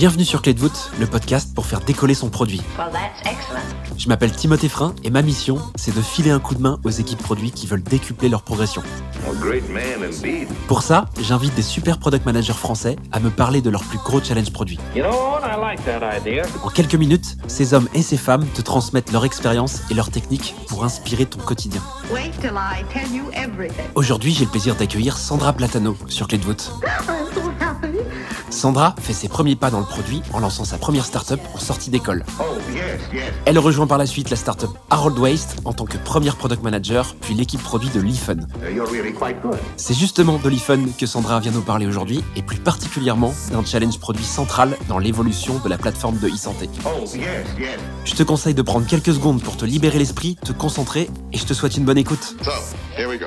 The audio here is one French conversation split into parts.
Bienvenue sur Clé de voûte, le podcast pour faire décoller son produit. Je m'appelle Timothée Frein et ma mission, c'est de filer un coup de main aux équipes produits qui veulent décupler leur progression. Pour ça, j'invite des super product managers français à me parler de leurs plus gros challenges produits. En quelques minutes, ces hommes et ces femmes te transmettent leur expérience et leurs techniques pour inspirer ton quotidien. Aujourd'hui, j'ai le plaisir d'accueillir Sandra Platano sur Clé de voûte. Sandra fait ses premiers pas dans le produit en lançant sa première startup en sortie d'école. Oh, Elle rejoint par la suite la startup Harold Waste en tant que première product manager, puis l'équipe produit de Leafun. C'est justement de Leafun que Sandra vient nous parler aujourd'hui, et plus particulièrement d'un challenge produit central dans l'évolution de la plateforme de e-santé. Oh, Je te conseille de prendre quelques secondes pour te libérer l'esprit, te concentrer, et je te souhaite une bonne écoute. So, here we go.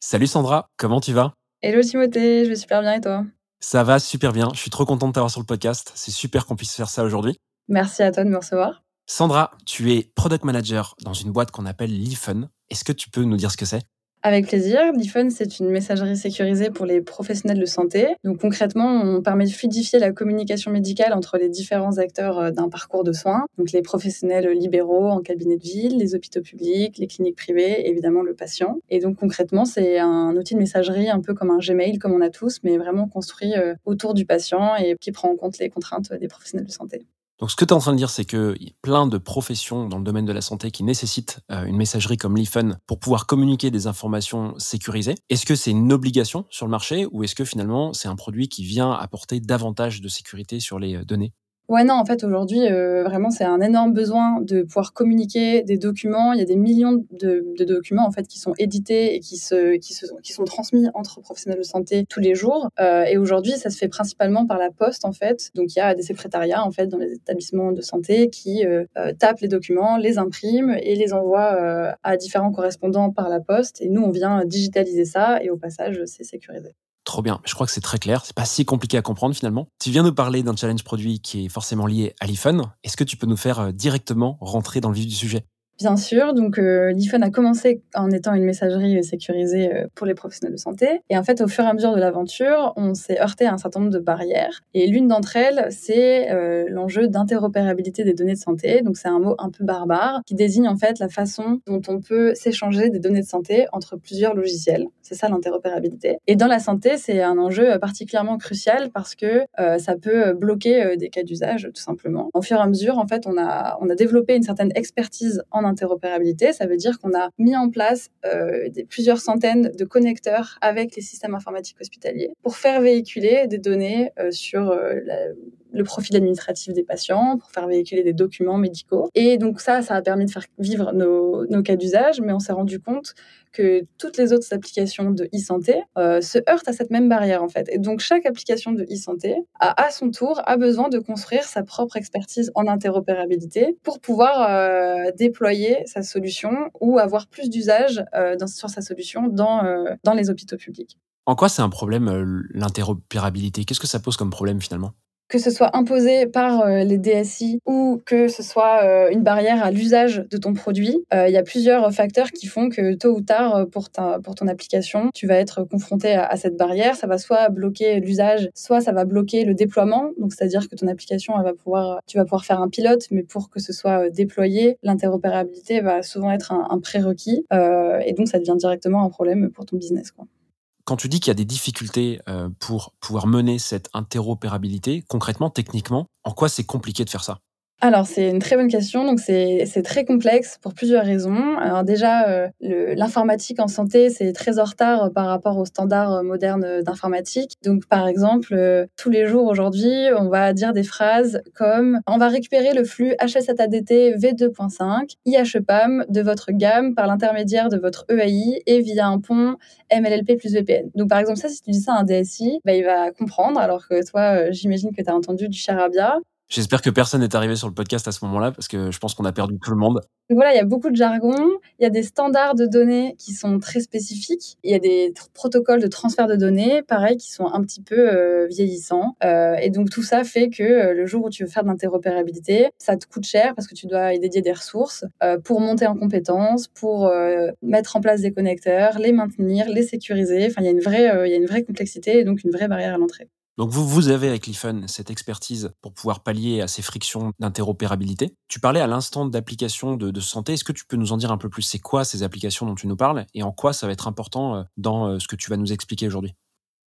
Salut Sandra, comment tu vas? Hello Timothée, je vais super bien et toi? Ça va super bien, je suis trop content de t'avoir sur le podcast, c'est super qu'on puisse faire ça aujourd'hui. Merci à toi de me recevoir. Sandra, tu es product manager dans une boîte qu'on appelle Leafun. Est-ce que tu peux nous dire ce que c'est? Avec plaisir, Liphone, c'est une messagerie sécurisée pour les professionnels de santé. Donc concrètement, on permet de fluidifier la communication médicale entre les différents acteurs euh, d'un parcours de soins. Donc les professionnels libéraux en cabinet de ville, les hôpitaux publics, les cliniques privées, évidemment le patient. Et donc concrètement, c'est un outil de messagerie un peu comme un Gmail, comme on a tous, mais vraiment construit euh, autour du patient et qui prend en compte les contraintes des professionnels de santé. Donc, ce que tu es en train de dire, c'est qu'il y a plein de professions dans le domaine de la santé qui nécessitent euh, une messagerie comme Leafun pour pouvoir communiquer des informations sécurisées. Est-ce que c'est une obligation sur le marché ou est-ce que finalement c'est un produit qui vient apporter davantage de sécurité sur les euh, données? Ouais, non, en fait, aujourd'hui, euh, vraiment, c'est un énorme besoin de pouvoir communiquer des documents. Il y a des millions de, documents, en fait, qui sont édités et qui, se, qui, sont transmis entre professionnels de santé tous les jours. Euh, et aujourd'hui, ça se fait principalement par la poste, en fait. Donc, il y a des secrétariats, en fait, dans les établissements de santé qui euh, tapent les documents, les impriment et les envoient à différents correspondants par la poste. Et nous, on vient digitaliser ça et au passage, c'est sécurisé. Trop bien, je crois que c'est très clair, c'est pas si compliqué à comprendre finalement. Tu viens nous parler d'un challenge produit qui est forcément lié à Leafun. Est-ce que tu peux nous faire euh, directement rentrer dans le vif du sujet? Bien sûr, donc euh, a commencé en étant une messagerie euh, sécurisée euh, pour les professionnels de santé. Et en fait, au fur et à mesure de l'aventure, on s'est heurté à un certain nombre de barrières. Et l'une d'entre elles, c'est euh, l'enjeu d'interopérabilité des données de santé. Donc c'est un mot un peu barbare qui désigne en fait la façon dont on peut s'échanger des données de santé entre plusieurs logiciels. C'est ça l'interopérabilité. Et dans la santé, c'est un enjeu particulièrement crucial parce que ça peut bloquer des cas d'usage tout simplement. Au fur et à mesure, en fait, on a, on a développé une certaine expertise en interopérabilité. Ça veut dire qu'on a mis en place euh, plusieurs centaines de connecteurs avec les systèmes informatiques hospitaliers pour faire véhiculer des données euh, sur euh, la, le profil administratif des patients, pour faire véhiculer des documents médicaux. Et donc ça, ça a permis de faire vivre nos, nos cas d'usage, mais on s'est rendu compte que toutes les autres applications de e-santé euh, se heurtent à cette même barrière en fait. Et donc chaque application de e-santé a à son tour a besoin de construire sa propre expertise en interopérabilité pour pouvoir euh, déployer sa solution ou avoir plus d'usage euh, sur sa solution dans, euh, dans les hôpitaux publics. En quoi c'est un problème l'interopérabilité? Qu'est-ce que ça pose comme problème finalement? Que ce soit imposé par euh, les DSI ou que ce soit euh, une barrière à l'usage de ton produit, euh, il y a plusieurs facteurs qui font que tôt ou tard, pour, ton application, tu vas être confronté à, cette barrière. Ça va soit bloquer l'usage, soit ça va bloquer le déploiement. Donc, c'est-à-dire que ton application, elle va pouvoir, tu vas pouvoir faire un pilote, mais pour que ce soit déployé, l'interopérabilité va souvent être un, prérequis. Et donc, ça devient directement un problème pour ton business. Quoi. Quand tu dis qu'il y a des difficultés euh, pour pouvoir mener cette interopérabilité, concrètement, techniquement, en quoi c'est compliqué de faire ça? Alors, c'est une très bonne question. Donc, c'est très complexe pour plusieurs raisons. Alors, déjà, euh, l'informatique en santé, c'est très en retard euh, par rapport aux standards euh, modernes d'informatique. Donc, par exemple, tous les jours aujourd'hui, on va dire des phrases comme on va récupérer le flux HSATDT V2.5, IHPAM de votre gamme par l'intermédiaire de votre EAI et via un pont MLLP plus VPN. Donc, par exemple, ça, si tu dis ça à un DSI, bah, il va comprendre, alors que toi, j'imagine que tu as entendu du charabia. J'espère que personne n'est arrivé sur le podcast à ce moment-là, parce que je pense qu'on a perdu tout le monde. Voilà, il y a beaucoup de jargon, il y a des standards de données qui sont très spécifiques, il y a des protocoles de transfert de données, pareil, qui sont un petit peu euh, vieillissants. Euh, et donc tout ça fait que euh, le jour où tu veux faire de l'interopérabilité, ça te coûte cher parce que tu dois y dédier des ressources pour monter en compétences, pour mettre en place des connecteurs, les maintenir, les sécuriser. Enfin, il y a une vraie, il y a une vraie complexité et donc une vraie barrière à l'entrée. Donc vous, vous avez avec l'IFUN cette expertise pour pouvoir pallier à ces frictions d'interopérabilité. Tu parlais à l'instant d'applications de, de, santé. Est-ce que tu peux nous en dire un peu plus? C'est quoi ces applications dont tu nous parles et en quoi ça va être important euh, dans euh, ce que tu vas nous expliquer aujourd'hui?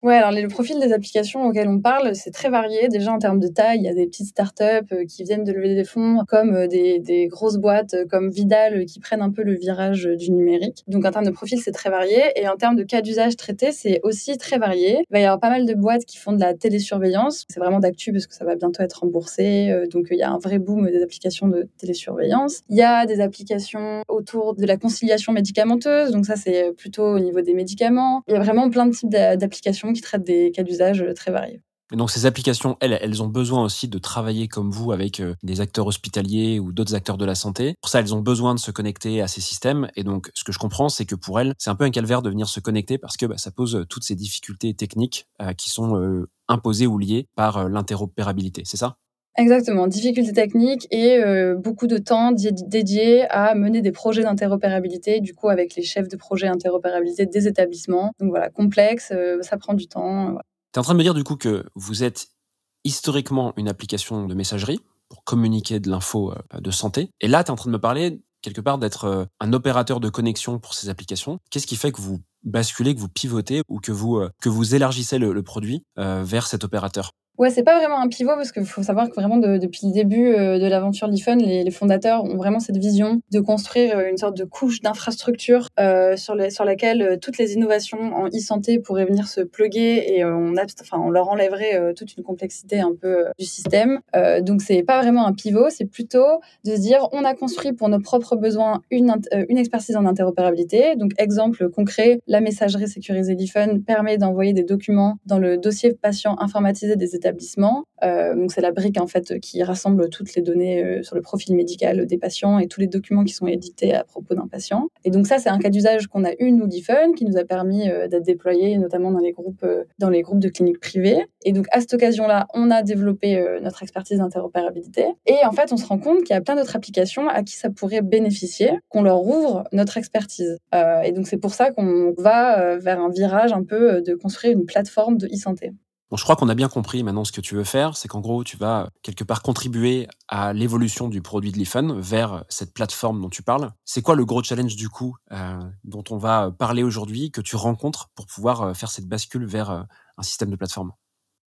Ouais, alors le profil des applications auxquelles on parle, c'est très varié. Déjà en termes de taille, il y a des petites startups euh, qui viennent de lever des fonds, comme euh, des, des grosses boîtes euh, comme Vidal qui prennent un peu le virage du numérique. Donc en termes de profil, c'est très varié. Et en termes de cas d'usage traités, c'est aussi très varié. Il va y avoir pas mal de boîtes qui font de la télésurveillance. C'est vraiment d'actu parce que ça va bientôt être remboursé. Donc il y a un vrai boom des applications de télésurveillance. Il y a des applications autour de la conciliation médicamenteuse. Donc ça, c'est plutôt au niveau des médicaments. Il y a vraiment plein de types d'applications qui traitent des cas d'usage très variés. Et donc ces applications, elles, elles ont besoin aussi de travailler comme vous avec euh, des acteurs hospitaliers ou d'autres acteurs de la santé. Pour ça, elles ont besoin de se connecter à ces systèmes. Et donc, ce que je comprends, c'est que pour elles, c'est un peu un calvaire de venir se connecter parce que bah, ça pose euh, toutes ces difficultés techniques euh, qui sont imposées ou liées par l'interopérabilité. C'est ça? Exactement, difficultés techniques et euh, beaucoup de temps dédié à mener des projets d'interopérabilité, du coup avec les chefs de projet interopérabilité des établissements. Donc voilà, complexe, euh, ça prend du temps. Tu es en train de me dire du coup que vous êtes historiquement une application de messagerie pour communiquer de l'info euh, de santé. Et là, tu es en train de me parler quelque part d'être un opérateur de connexion pour ces applications. Qu'est-ce qui fait que vous basculez, que vous pivotez ou que vous, que vous élargissez le, produit vers cet opérateur? Ouais, c'est pas vraiment un pivot parce qu'il faut savoir que vraiment depuis le début euh, de l'aventure Lifun, les, les, fondateurs ont vraiment cette vision de construire euh, une sorte de couche d'infrastructure euh, sur, laquelle euh, toutes les innovations en e-santé pourraient venir se plugger et on, leur enlèverait toute une complexité un peu du système. donc c'est pas vraiment un pivot, c'est plutôt de se dire on a construit pour nos propres besoins une, une expertise en interopérabilité. Donc exemple concret, la messagerie sécurisée Lifun permet d'envoyer des documents dans le dossier patient informatisé des établissements euh, donc c'est la brique en fait qui rassemble toutes les données euh, sur le profil médical des patients et tous les documents qui sont édités à propos d'un patient. Et donc ça c'est un cas d'usage qu'on a eu nous d'IFUN qui nous a permis euh, d'être déployé notamment dans les groupes dans les groupes de cliniques privées. Et donc à cette occasion-là, on a développé notre expertise d'interopérabilité et en fait on se rend compte qu'il y a plein d'autres applications à qui ça pourrait bénéficier, qu'on leur ouvre notre expertise. et donc c'est pour ça qu'on va vers un virage un peu de construire une plateforme de e-santé. Bon, je crois qu'on a bien compris maintenant ce que tu veux faire, c'est qu'en gros, tu vas quelque part contribuer à l'évolution du produit de l'IFUN vers cette plateforme dont tu parles. C'est quoi le gros challenge du coup euh, dont on va parler aujourd'hui, que tu rencontres pour pouvoir euh, faire cette bascule vers euh, un système de plateforme?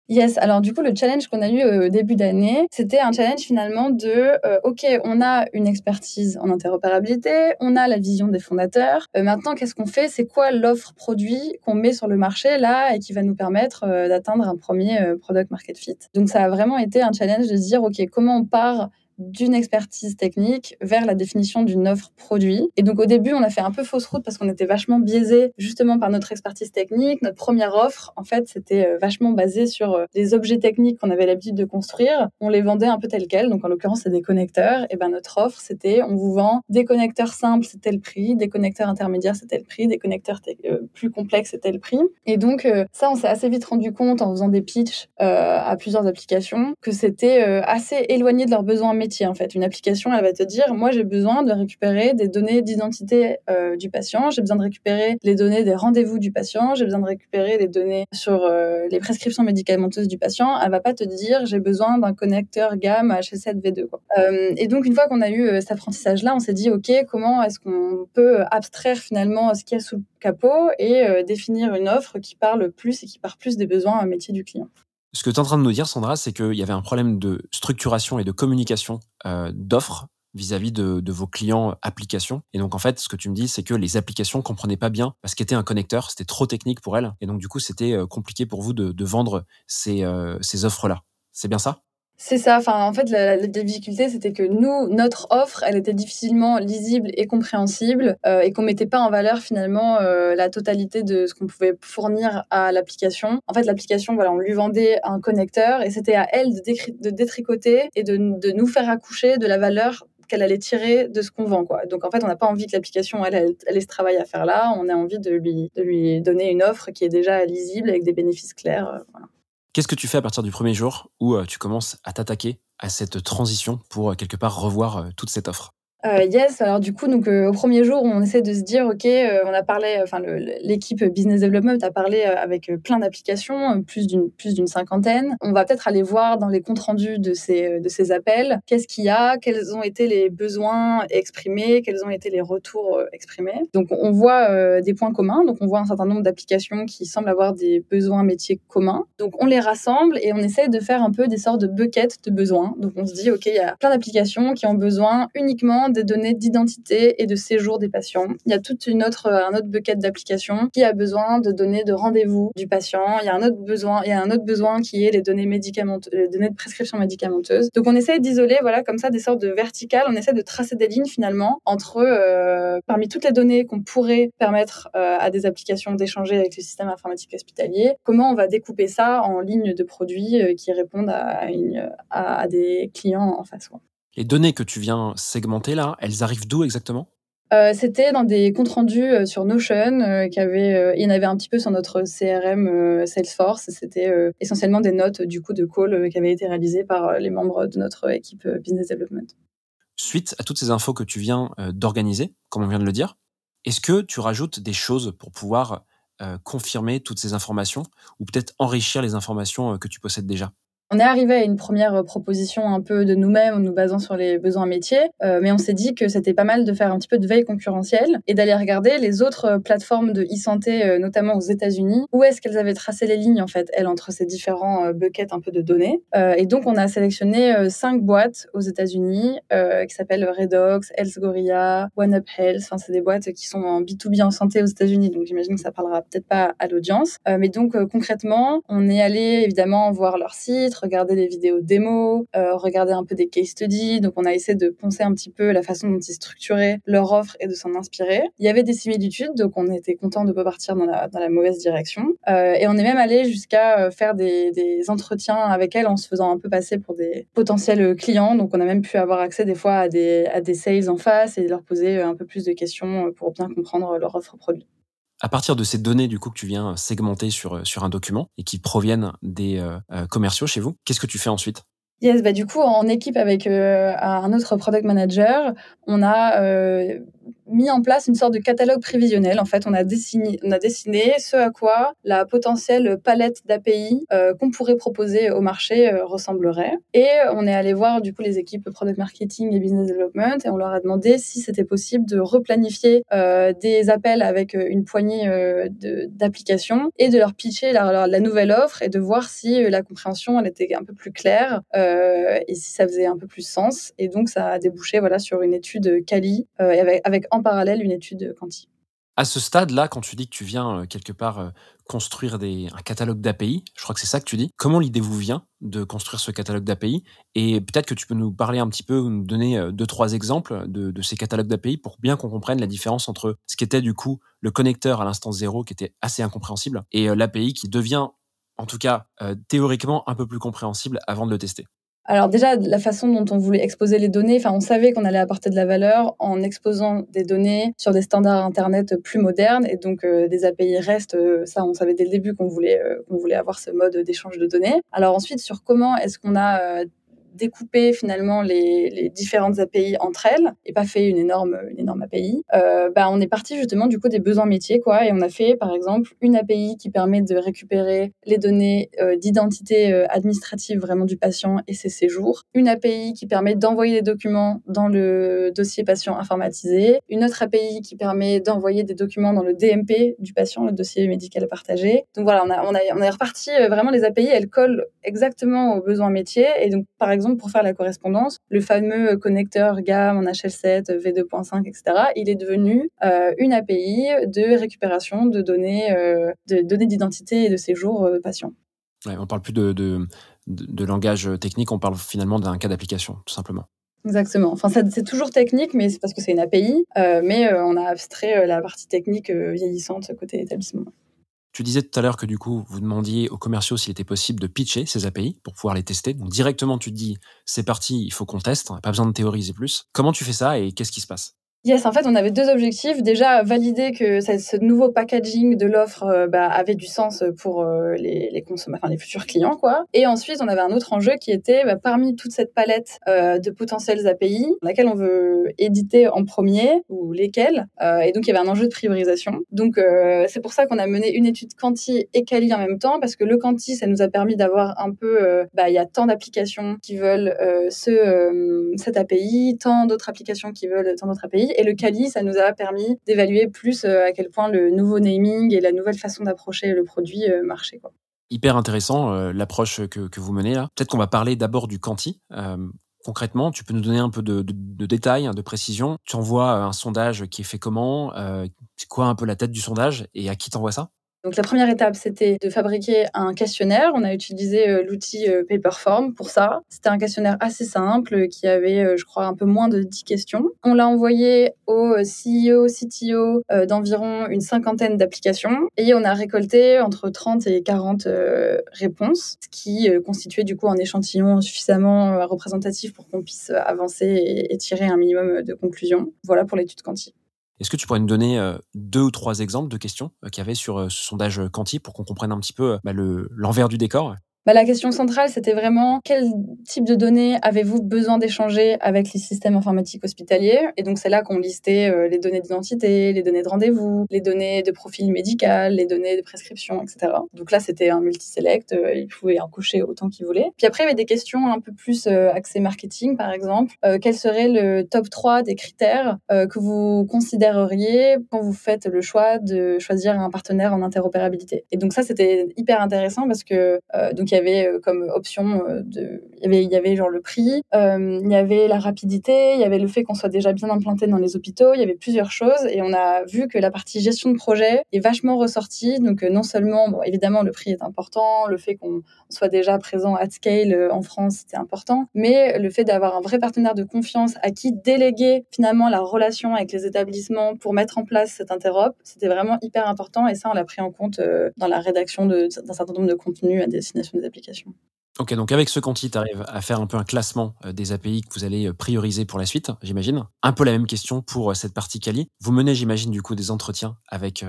Yes, alors du coup, le challenge qu'on a eu au début d'année, c'était un challenge finalement de, euh, OK, on a une expertise en interopérabilité, on a la vision des fondateurs. Euh, maintenant, qu'est-ce qu'on fait? C'est quoi l'offre produit qu'on met sur le marché là et qui va nous permettre euh, d'atteindre un premier product market fit? Donc ça a vraiment été un challenge de se dire, OK, comment on part d'une expertise technique vers la définition d'une offre produit. Et donc au début, on a fait un peu fausse route parce qu'on était vachement biaisé justement par notre expertise technique. Notre première offre, en fait, c'était euh, vachement basé sur les euh, objets techniques qu'on avait l'habitude de construire. On les vendait un peu tels quels. Donc en l'occurrence, c'est des connecteurs. Et ben notre offre, c'était on vous vend des connecteurs simples, c'était le prix, des connecteurs intermédiaires, c'était le prix, des connecteurs euh, plus complexes, c'était le prix. Et donc ça, on s'est assez vite rendu compte en faisant des pitchs à plusieurs applications que c'était assez éloigné de leurs besoins en fait. Une application, elle va te dire, moi j'ai besoin de récupérer des données d'identité euh, du patient, j'ai besoin de récupérer les données des rendez-vous du patient, j'ai besoin de récupérer les données sur euh, les prescriptions médicamenteuses du patient. Elle va pas te dire, j'ai besoin d'un connecteur gamme H7V2. Quoi. Euh, et donc une fois qu'on a eu cet apprentissage-là, on s'est dit, ok, comment est-ce qu'on peut abstraire finalement ce qu'il y a sous le capot et définir une offre qui parle plus et qui part plus des besoins métier du client. Ce que tu es en train de nous dire, Sandra, c'est qu'il y avait un problème de structuration et de communication euh, d'offres vis-à-vis de, vos clients applications. Et donc, en fait, ce que tu me dis, c'est que les applications comprenaient pas bien ce qu'était un connecteur. C'était trop technique pour elles. Et donc, du coup, c'était euh, compliqué pour vous de, vendre ces, euh, ces offres-là. C'est bien ça? C'est ça. Enfin, en fait, la, difficulté, c'était que nous, notre offre, elle était difficilement lisible et compréhensible euh, et qu'on mettait pas en valeur finalement euh, la totalité de ce qu'on pouvait fournir à l'application. En fait, l'application, voilà, on lui vendait un connecteur et c'était à elle de, détricoter et de, nous faire accoucher de la valeur qu'elle allait tirer de ce qu'on vend. Donc en fait, on n'a pas envie que l'application elle, elle, elle, ait ce travail à faire là. On a envie de lui, de lui donner une offre qui est déjà lisible avec des bénéfices clairs. Euh. Qu'est-ce que tu fais à partir du premier jour où euh, tu commences à t'attaquer à cette transition pour euh, quelque part revoir euh, toute cette offre? Euh, yes, alors du coup, donc euh, au premier jour, on essaie de se dire, ok, euh, on a parlé, enfin l'équipe business development a parlé avec plein d'applications, plus d'une cinquantaine. On va peut-être aller voir dans les comptes rendus de ces de ces appels, qu'est-ce qu'il y a, quels ont été les besoins exprimés, quels ont été les retours exprimés. Donc on voit des points communs, donc on voit un certain nombre d'applications qui semblent avoir des besoins métiers communs. Donc on les rassemble et on essaie de faire un peu des sortes de buckets de besoins. Donc on se dit, ok, il y a plein d'applications qui ont besoin uniquement des données d'identité et de séjour des patients. Il y a toute une autre, un autre bucket d'applications qui a besoin de données de rendez-vous du patient. Il y a un autre besoin, il y a un autre besoin qui est les données médicamenteuses, les données de prescription médicamenteuse. Donc on essaie d'isoler, voilà, comme ça, des sortes de verticales. On essaie de tracer des lignes finalement entre, euh, parmi toutes les données qu'on pourrait permettre euh, à des applications d'échanger avec le système informatique hospitalier, comment on va découper ça en lignes de produits euh, qui répondent à, une, à, des clients en face. Les données que tu viens segmenter là, elles arrivent d'où exactement? Euh, c'était dans des comptes rendus euh, sur Notion, euh, qui avait, il y en avait un petit peu sur notre CRM Salesforce. C'était essentiellement des notes du coup de call qui avaient été réalisées par les membres de notre équipe business development. Suite à toutes ces infos que tu viens d'organiser, comme on vient de le dire, est-ce que tu rajoutes des choses pour pouvoir confirmer toutes ces informations ou peut-être enrichir les informations que tu possèdes déjà? On est arrivé à une première euh, proposition un peu de nous-mêmes en nous basant sur les besoins métiers, euh, mais on s'est dit que c'était pas mal de faire un petit peu de veille concurrentielle et d'aller regarder les autres euh, plateformes de e-santé, notamment aux États-Unis, où est-ce qu'elles avaient tracé les lignes en fait, elles, entre ces différents buckets un peu de données? et donc on a sélectionné cinq boîtes aux États-Unis qui s'appellent Redox, Health Gorilla, One Up Health. Enfin, c'est des boîtes qui sont en B2B en santé aux États-Unis, donc j'imagine que ça parlera peut-être pas à l'audience. mais donc concrètement, on est allé évidemment voir leur site regarder des vidéos démos, euh, regarder un peu des case studies. Donc, on a essayé de poncer un petit peu la façon dont ils structuraient leur offre et de s'en inspirer. Il y avait des similitudes, donc on était content de pas partir dans la, mauvaise direction. Euh, et on est même allé jusqu'à euh, faire des, des, entretiens avec elles en se faisant un peu passer pour des potentiels clients. Donc, on a même pu avoir accès des fois à des, à des sales en face et leur poser un peu plus de questions pour bien comprendre leur offre produit à partir de ces données du coup que tu viens segmenter sur, euh, sur un document et qui proviennent des euh, euh, commerciaux chez vous, qu'est-ce que tu fais ensuite? Yes, bah du coup, en équipe avec un autre product manager, on a mis en place une sorte de catalogue prévisionnel. En fait, on a dessiné, on a dessiné ce à quoi la potentielle palette d'API euh, qu'on pourrait proposer au marché euh, ressemblerait. Et on est allé voir du coup les équipes product marketing et business development et on leur a demandé si c'était possible de replanifier euh, des appels avec une poignée d'applications et de leur pitcher la, nouvelle offre et de voir si la compréhension elle était un peu plus claire et si ça faisait un peu plus sens. Et donc ça a débouché voilà sur une étude quali avec, en parallèle une étude quanti. À ce stade-là, quand tu dis que tu viens euh, quelque part euh, construire un catalogue d'API, je crois que c'est ça que tu dis, comment l'idée vous vient de construire ce catalogue d'API Et peut-être que tu peux nous parler un petit peu, nous donner euh, deux, trois exemples de, ces catalogues d'API pour bien qu'on comprenne la différence entre ce qui était du coup le connecteur à l'instance zéro qui était assez incompréhensible et l'API qui devient en tout cas théoriquement un peu plus compréhensible avant de le tester. Alors déjà, la façon dont on voulait exposer les données, enfin, on savait qu'on allait apporter de la valeur en exposant des données sur des standards Internet plus modernes et donc euh, des API REST, euh, ça, on savait dès le début qu'on voulait, euh, qu'on voulait avoir ce mode d'échange de données. Alors ensuite, sur comment est-ce qu'on a découper finalement les, les, différentes API entre elles et pas fait une énorme, une énorme API, euh, bah, on est parti justement du coup des besoins métiers quoi. Et on a fait par exemple une API qui permet de récupérer les données euh, d'identité euh, administrative vraiment du patient et ses séjours, une API qui permet d'envoyer des documents dans le dossier patient informatisé, une autre API qui permet d'envoyer des documents dans le DMP du patient, le dossier médical partagé. Donc voilà, on a, on a, on est reparti vraiment les API, elles collent exactement aux besoins métiers. Et donc par exemple pour faire la correspondance, le fameux connecteur GAM en HL7, V2.5, etc., il est devenu euh, une API de récupération de données euh, de données d'identité et de séjour euh, patient. Ouais, on parle plus de, de, de, langage technique, on parle finalement d'un cas d'application, tout simplement. Exactement. Enfin, c'est toujours technique, mais c'est parce que c'est une API. mais on a abstrait la partie technique vieillissante côté établissement. Tu disais tout à l'heure que du coup, vous demandiez aux commerciaux s'il était possible de pitcher ces API pour pouvoir les tester. Donc directement, tu te dis, c'est parti, il faut qu'on teste, pas besoin de théoriser plus. Comment tu fais ça et qu'est-ce qui se passe? Yes, en fait, on avait deux objectifs. Déjà, valider que ce nouveau packaging de l'offre euh, bah, avait du sens pour euh, les, consommateurs, les futurs clients, quoi. Et ensuite, on avait un autre enjeu qui était bah, parmi toute cette palette euh, de potentiels API, laquelle on veut éditer en premier ou lesquels. et donc, il y avait un enjeu de priorisation. Donc, c'est pour ça qu'on a mené une étude quanti et quali en même temps, parce que le quanti, ça nous a permis d'avoir un peu, bah, il y a tant d'applications qui veulent ce, cette API, tant d'autres applications qui veulent tant d'autres API. Et le Kali, ça nous a permis d'évaluer plus euh, à quel point le nouveau naming et la nouvelle façon d'approcher le produit euh, marchaient. Quoi. Hyper intéressant euh, l'approche que, vous menez là. Peut-être qu'on va parler d'abord du Quanti. concrètement, tu peux nous donner un peu de, détails, hein, de précision. Tu envoies un sondage qui est fait comment C'est quoi un peu la tête du sondage et à qui t'envoies ça? Donc la première étape, c'était de fabriquer un questionnaire. On a utilisé euh, l'outil euh, Paperform pour ça. C'était un questionnaire assez simple qui avait, euh, je crois, un peu moins de 10 questions. On l'a envoyé au CEO, CTO d'environ une cinquantaine d'applications et on a récolté entre 30 et 40 réponses, ce qui constituait du coup un échantillon suffisamment représentatif pour qu'on puisse avancer et, tirer un minimum de conclusions. Voilà pour l'étude quantique. Est-ce que tu pourrais nous donner euh, deux ou trois exemples de questions euh, qu'il y avait sur euh, ce sondage quanti pour qu'on comprenne un petit peu bah, l'envers du décor? Bah, la question centrale, c'était vraiment quel type de données avez-vous besoin d'échanger avec les systèmes informatiques hospitaliers? Et donc, c'est là qu'on listait euh, les données d'identité, les données de rendez-vous, les données de profil médical, les données de prescription, etc. Donc là, c'était un multi-select, euh, ils pouvaient en coucher autant qu'ils voulaient. Puis après, il y avait des questions un peu plus euh, axées marketing, par exemple. quel serait le top 3 des critères que vous considéreriez quand vous faites le choix de choisir un partenaire en interopérabilité? Et donc ça, c'était hyper intéressant parce que donc il y avait euh, comme option euh, il y avait, il y genre le prix, euh, il y avait la rapidité, il y avait le fait qu'on soit déjà bien implanté dans les hôpitaux, il y avait plusieurs choses et on a vu que la partie gestion de projet est vachement ressortie. Donc non seulement, évidemment, le prix est important, le fait qu'on soit déjà présent at scale en France, c'était important, mais le fait d'avoir un vrai partenaire de confiance à qui déléguer finalement la relation avec les établissements pour mettre en place cette interop, c'était vraiment hyper important et ça, on l'a pris en compte dans la rédaction d'un certain nombre de contenus à destination des Ok, donc avec ce quanti, tu arrives à faire un peu un classement euh, des API que vous allez euh, prioriser pour la suite, j'imagine. Un peu la même question pour euh, cette partie Kali. Vous menez, j'imagine, du coup, des entretiens avec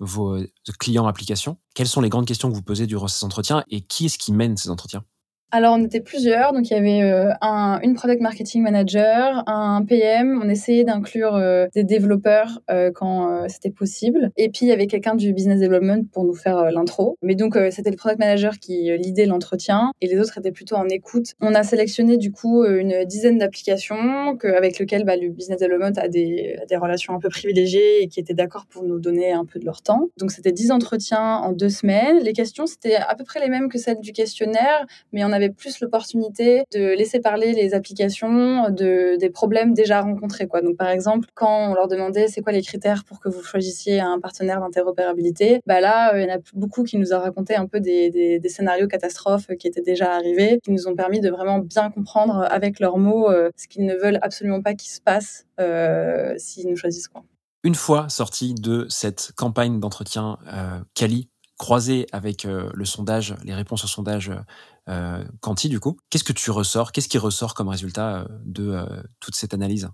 vos clients applications. Quelles sont les grandes questions que vous posez durant ces entretiens et qui est-ce qui mène ces entretiens? Alors, on était plusieurs. Donc, il y avait euh, un, une product marketing manager, un PM. On essayait d'inclure euh, des développeurs euh, quand c'était possible. Et puis, il y avait quelqu'un du business development pour nous faire l'intro. Mais donc, c'était le product manager qui lidait l'entretien et les autres étaient plutôt en écoute. On a sélectionné du coup une dizaine d'applications avec lesquelles bah, le business development a des, des relations un peu privilégiées et qui étaient d'accord pour nous donner un peu de leur temps. Donc, c'était 10 entretiens en deux semaines. Les questions, c'était à peu près les mêmes que celles du questionnaire, mais on a avait plus l'opportunité de laisser parler les applications de, des problèmes déjà rencontrés. Donc, par exemple, quand on leur demandait c'est quoi les critères pour que vous choisissiez un partenaire d'interopérabilité, bah là, euh, il y en a beaucoup qui nous ont raconté un peu des, scénarios catastrophes qui étaient déjà arrivés, qui nous ont permis de vraiment bien comprendre avec leurs mots euh, ce qu'ils ne veulent absolument pas qu'il se passe euh, s'ils nous choisissent. Quoi. Une fois sorti de cette campagne d'entretien euh, Cali, croisé avec le sondage, les réponses au sondage euh, Quanti, du coup. Qu'est-ce que tu ressors Qu'est-ce qui ressort comme résultat euh, de euh, toute cette analyse?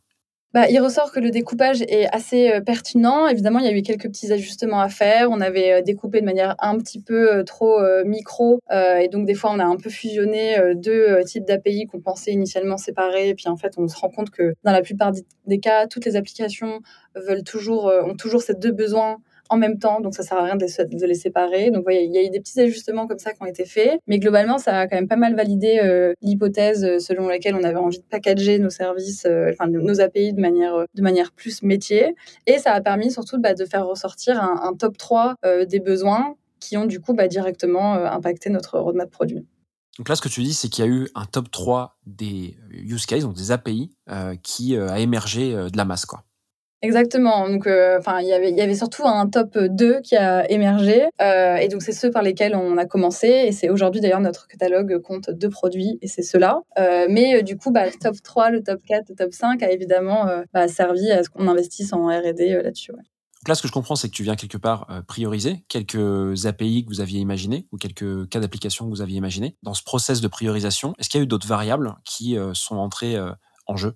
Bah, il ressort que le découpage est assez pertinent. Évidemment, il y a eu quelques petits ajustements à faire. On avait découpé de manière un petit peu trop micro. et donc, des fois, on a un peu fusionné deux types d'API qu'on pensait initialement séparés. Et puis, en fait, on se rend compte que dans la plupart des cas, toutes les applications veulent toujours, ont toujours ces deux besoins en même temps, donc ça sert à rien de, les séparer. Donc il y a eu des petits ajustements comme ça qui ont été faits, mais globalement ça a quand même pas mal validé euh, l'hypothèse euh, selon laquelle on avait envie de packager nos services, euh, enfin nos API de manière de manière plus métier, et ça a permis surtout bah, de faire ressortir un, top 3 des besoins qui ont du coup bah, directement impacté notre roadmap produit. Donc là, ce que tu dis, c'est qu'il y a eu un top 3 des use cases, donc des API, qui a émergé de la masse. Quoi. Exactement. Donc, euh, enfin, il y avait, surtout un top 2 qui a émergé, euh, et donc c'est ceux par lesquels on a commencé, et c'est aujourd'hui d'ailleurs notre catalogue compte deux produits, et c'est ceux-là. Euh, mais du coup, bah, le top 3, le top 4, le top 5 a évidemment bah, servi à ce qu'on investisse en R&D là-dessus. Donc là, ce que je comprends, c'est que tu viens quelque part prioriser quelques API que vous aviez imaginées ou quelques cas d'application que vous aviez imaginés. Dans ce process de priorisation, est-ce qu'il y a eu d'autres variables qui sont entrées en jeu?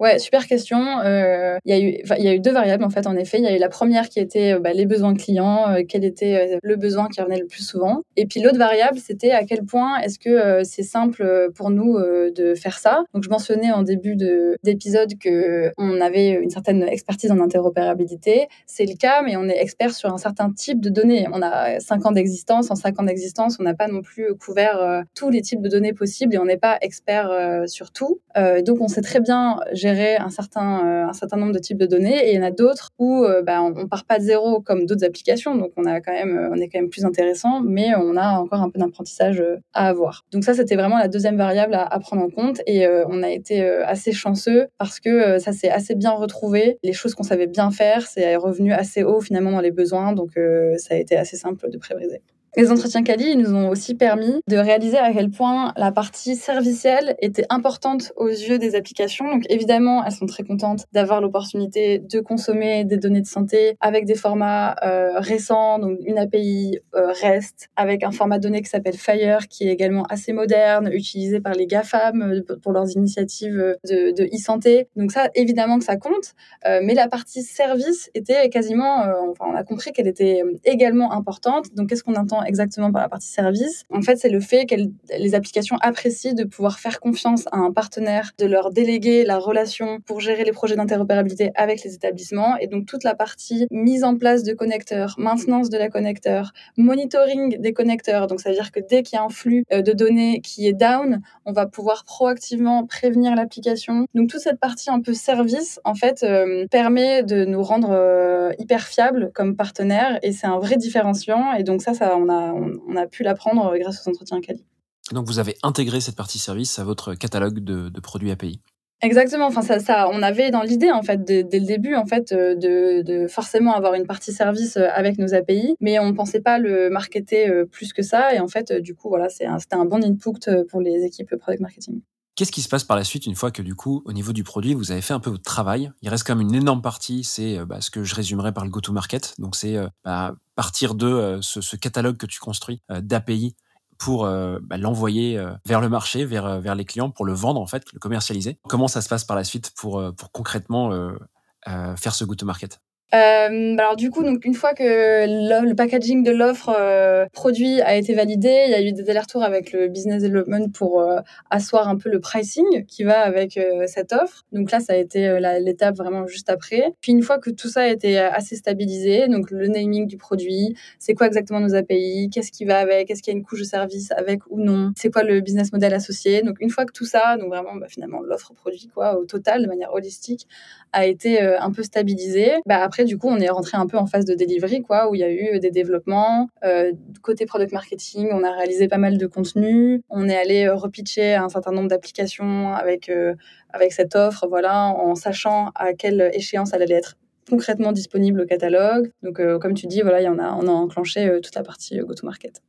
Ouais, super question. Euh, il y, a eu, y a eu deux variables en fait, en effet. Il y a eu la première qui était euh, bah, les besoins clients, euh, quel était le besoin qui revenait le plus souvent. Et puis l'autre variable, c'était à quel point est-ce que c'est simple pour nous de faire ça. Donc je mentionnais en début d'épisode que on avait une certaine expertise en interopérabilité. C'est le cas, mais on est expert sur un certain type de données. On a cinq ans d'existence. En cinq ans d'existence, on n'a pas non plus couvert tous les types de données possibles et on n'est pas expert sur tout. donc on sait très bien gérer un certain, euh, un certain nombre de types de données et il y en a d'autres où euh, bah, on, ne part pas de zéro comme d'autres applications, donc on, a quand même, euh, on est quand même plus intéressant, mais on a encore un peu d'apprentissage à avoir. Donc ça, c'était vraiment la deuxième variable à, prendre en compte et on a été assez chanceux parce que ça s'est assez bien retrouvé. Les choses qu'on savait bien faire, c'est revenu assez haut finalement dans les besoins, donc ça a été assez simple de prébriser. Les entretiens ils nous ont aussi permis de réaliser à quel point la partie servicielle était importante aux yeux des applications. Donc évidemment, elles sont très contentes d'avoir l'opportunité de consommer des données de santé avec des formats euh, récents, donc une API euh, REST, avec un format de données qui s'appelle Fire, qui est également assez moderne, utilisé par les GAFAM euh, pour leurs initiatives de e-santé. Donc ça, évidemment que ça compte, mais la partie service était quasiment, enfin on a compris qu'elle était également importante. Donc qu'est-ce qu'on entend exactement par la partie service. En fait, c'est le fait que les applications apprécient de pouvoir faire confiance à un partenaire, de leur déléguer la relation pour gérer les projets d'interopérabilité avec les établissements. Et donc, toute la partie mise en place de connecteurs, maintenance de la connecteur, monitoring des connecteurs. Donc, ça veut dire que dès qu'il y a un flux euh, de données qui est down, on va pouvoir proactivement prévenir l'application. Donc, toute cette partie un peu service, en fait, euh, permet de nous rendre euh, hyper fiables comme partenaire et c'est un vrai différenciant. Et donc, ça, ça, on a on, a pu l'apprendre euh, grâce aux entretiens Cali. Donc vous avez intégré cette partie service à votre catalogue de, produits API. Exactement. Enfin, ça, ça, on avait dans l'idée en fait dès le début en fait euh, de, forcément avoir une partie service euh, avec nos API, mais on ne pensait pas le marketer plus que ça. Et en fait, du coup, voilà, c'était un bon input pour les équipes product marketing. Qu'est-ce qui se passe par la suite une fois que du coup, au niveau du produit, vous avez fait un peu votre travail? Il reste quand même une énorme partie, c'est euh, bah, ce que je résumerai par le go-to-market. Donc c'est euh, bah, partir de euh, ce, catalogue que tu construis d'API pour bah, l'envoyer vers le marché, vers, vers les clients, pour le vendre en fait, le commercialiser. Comment ça se passe par la suite pour, pour concrètement faire ce go-to-market? Euh, alors du coup, donc une fois que le, packaging de l'offre euh, produit a été validé, il y a eu des allers-retours avec le business development pour euh, asseoir un peu le pricing qui va avec cette offre. Donc là, ça a été l'étape vraiment juste après. Puis une fois que tout ça a été assez stabilisé, donc le naming du produit, c'est quoi exactement nos API, qu'est-ce qui va avec, est-ce qu'il y a une couche de service avec ou non, c'est quoi le business model associé. Donc une fois que tout ça, donc vraiment bah, finalement l'offre produit quoi au total de manière holistique a été un peu stabilisé, bah après du coup, on est rentré un peu en phase de delivery, quoi, où il y a eu des développements. Euh, côté product marketing, on a réalisé pas mal de contenu. On est allé euh, repitcher un certain nombre d'applications avec, euh, avec cette offre, voilà, en sachant à quelle échéance elle allait être concrètement disponible au catalogue. Donc, comme tu dis, voilà, y en a, on a enclenché toute la partie go-to-market.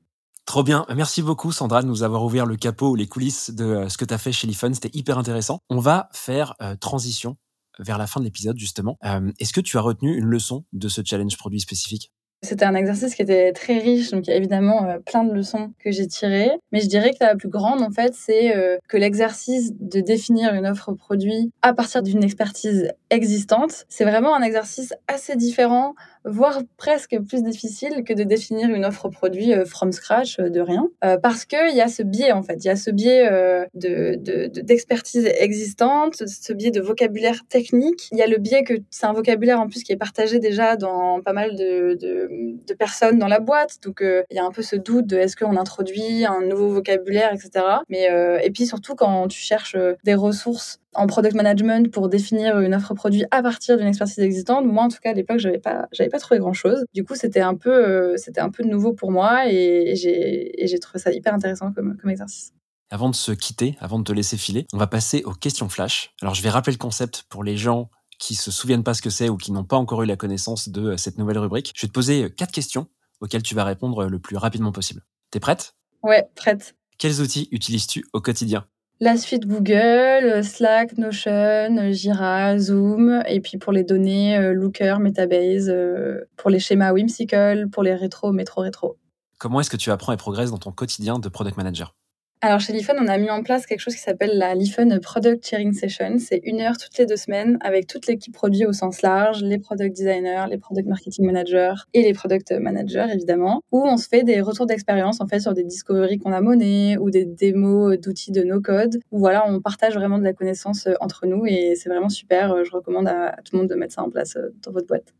Trop bien. Merci beaucoup, Sandra, de nous avoir ouvert le capot les coulisses de ce que tu as fait chez Lifun. C'était hyper intéressant. On va faire transition vers la fin de l'épisode, justement. Euh, est-ce que tu as retenu une leçon de ce challenge produit spécifique? C'était un exercice qui était très riche, donc il y a évidemment euh, plein de leçons que j'ai tirées. Mais je dirais que la plus grande, en fait, c'est euh, que l'exercice de définir une offre produit à partir d'une expertise existante, c'est vraiment un exercice assez différent voire presque plus difficile que de définir une offre produit euh, from scratch euh, de rien, euh, parce qu'il y a ce biais en fait, il y a ce biais de, d'expertise existante, ce biais de vocabulaire technique, il y a le biais que c'est un vocabulaire en plus qui est partagé déjà dans pas mal de, de, personnes dans la boîte, donc il y a un peu ce doute de est-ce qu'on introduit un nouveau vocabulaire, etc. Mais et puis surtout quand tu cherches des ressources en product management pour définir une offre produit à partir d'une expertise existante. Moi, en tout cas, à l'époque, j'avais pas, j'avais pas trouvé grand chose. Du coup, c'était un peu, euh, c'était un peu nouveau pour moi et, j'ai, trouvé ça hyper intéressant comme, comme exercice. Avant de se quitter, avant de te laisser filer, on va passer aux questions flash. Alors, je vais rappeler le concept pour les gens qui se souviennent pas ce que c'est ou qui n'ont pas encore eu la connaissance de euh, cette nouvelle rubrique. Je vais te poser euh, quatre questions auxquelles tu vas répondre le plus rapidement possible. T'es prête? Ouais, prête. Quels outils utilises-tu au quotidien? La suite Google, Slack, Notion, Jira, Zoom, et puis pour les données, euh, Looker, Metabase, euh, pour les schémas Whimsical, pour les rétro, métro, rétro. Comment est-ce que tu apprends et progresses dans ton quotidien de product manager? Alors chez Lifon, on a mis en place quelque chose qui s'appelle la Lifon Product Sharing Session. C'est une heure toutes les deux semaines avec toute l'équipe produit au sens large, les product designers, les product marketing managers et les product managers évidemment, où on se fait des retours d'expérience en fait sur des discoveries qu'on a menées ou des démos d'outils de no code. Où voilà, on partage vraiment de la connaissance euh, entre nous et c'est vraiment super. Je recommande à tout le monde de mettre ça en place euh, dans votre boîte.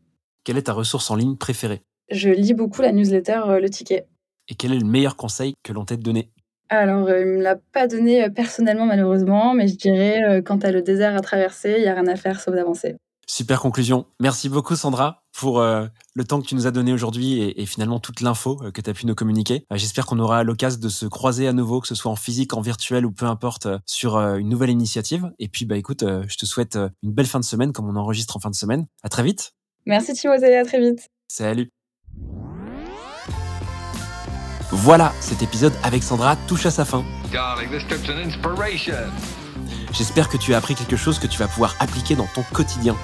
Quelle est ta ressource en ligne préférée? Je lis beaucoup la newsletter euh, Le Ticket. Et quel est le meilleur conseil que l'on t'ait donné? Alors, euh, il me l'a pas donné, euh, personnellement malheureusement, mais je dirais, euh, quand tu as le désert à traverser, il y a rien à faire sauf d'avancer. Super conclusion. Merci beaucoup Sandra pour le temps que tu nous as donné aujourd'hui et, finalement toute l'info que tu as pu nous communiquer. J'espère qu'on aura l'occasion de se croiser à nouveau, que ce soit en physique, en virtuel ou peu importe, sur une nouvelle initiative. Et puis bah écoute, je te souhaite une belle fin de semaine comme on enregistre en fin de semaine. À très vite. Merci Timothée, à très vite. Salut. Voilà, cet épisode avec Sandra touche à sa fin. J'espère que tu as appris quelque chose que tu vas pouvoir appliquer dans ton quotidien.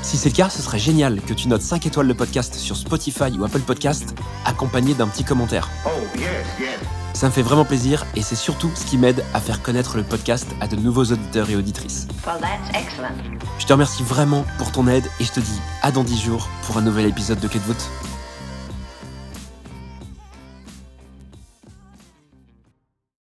Si c'est le cas, ce serait génial que tu notes 5 étoiles le podcast sur Spotify ou Apple Podcast, accompagné d'un petit commentaire. Oh, Ça me fait vraiment plaisir et c'est surtout ce qui m'aide à faire connaître le podcast à de nouveaux auditeurs et auditrices. je te remercie vraiment pour ton aide et je te dis à dans 10 jours pour un nouvel épisode de Clé de voûte.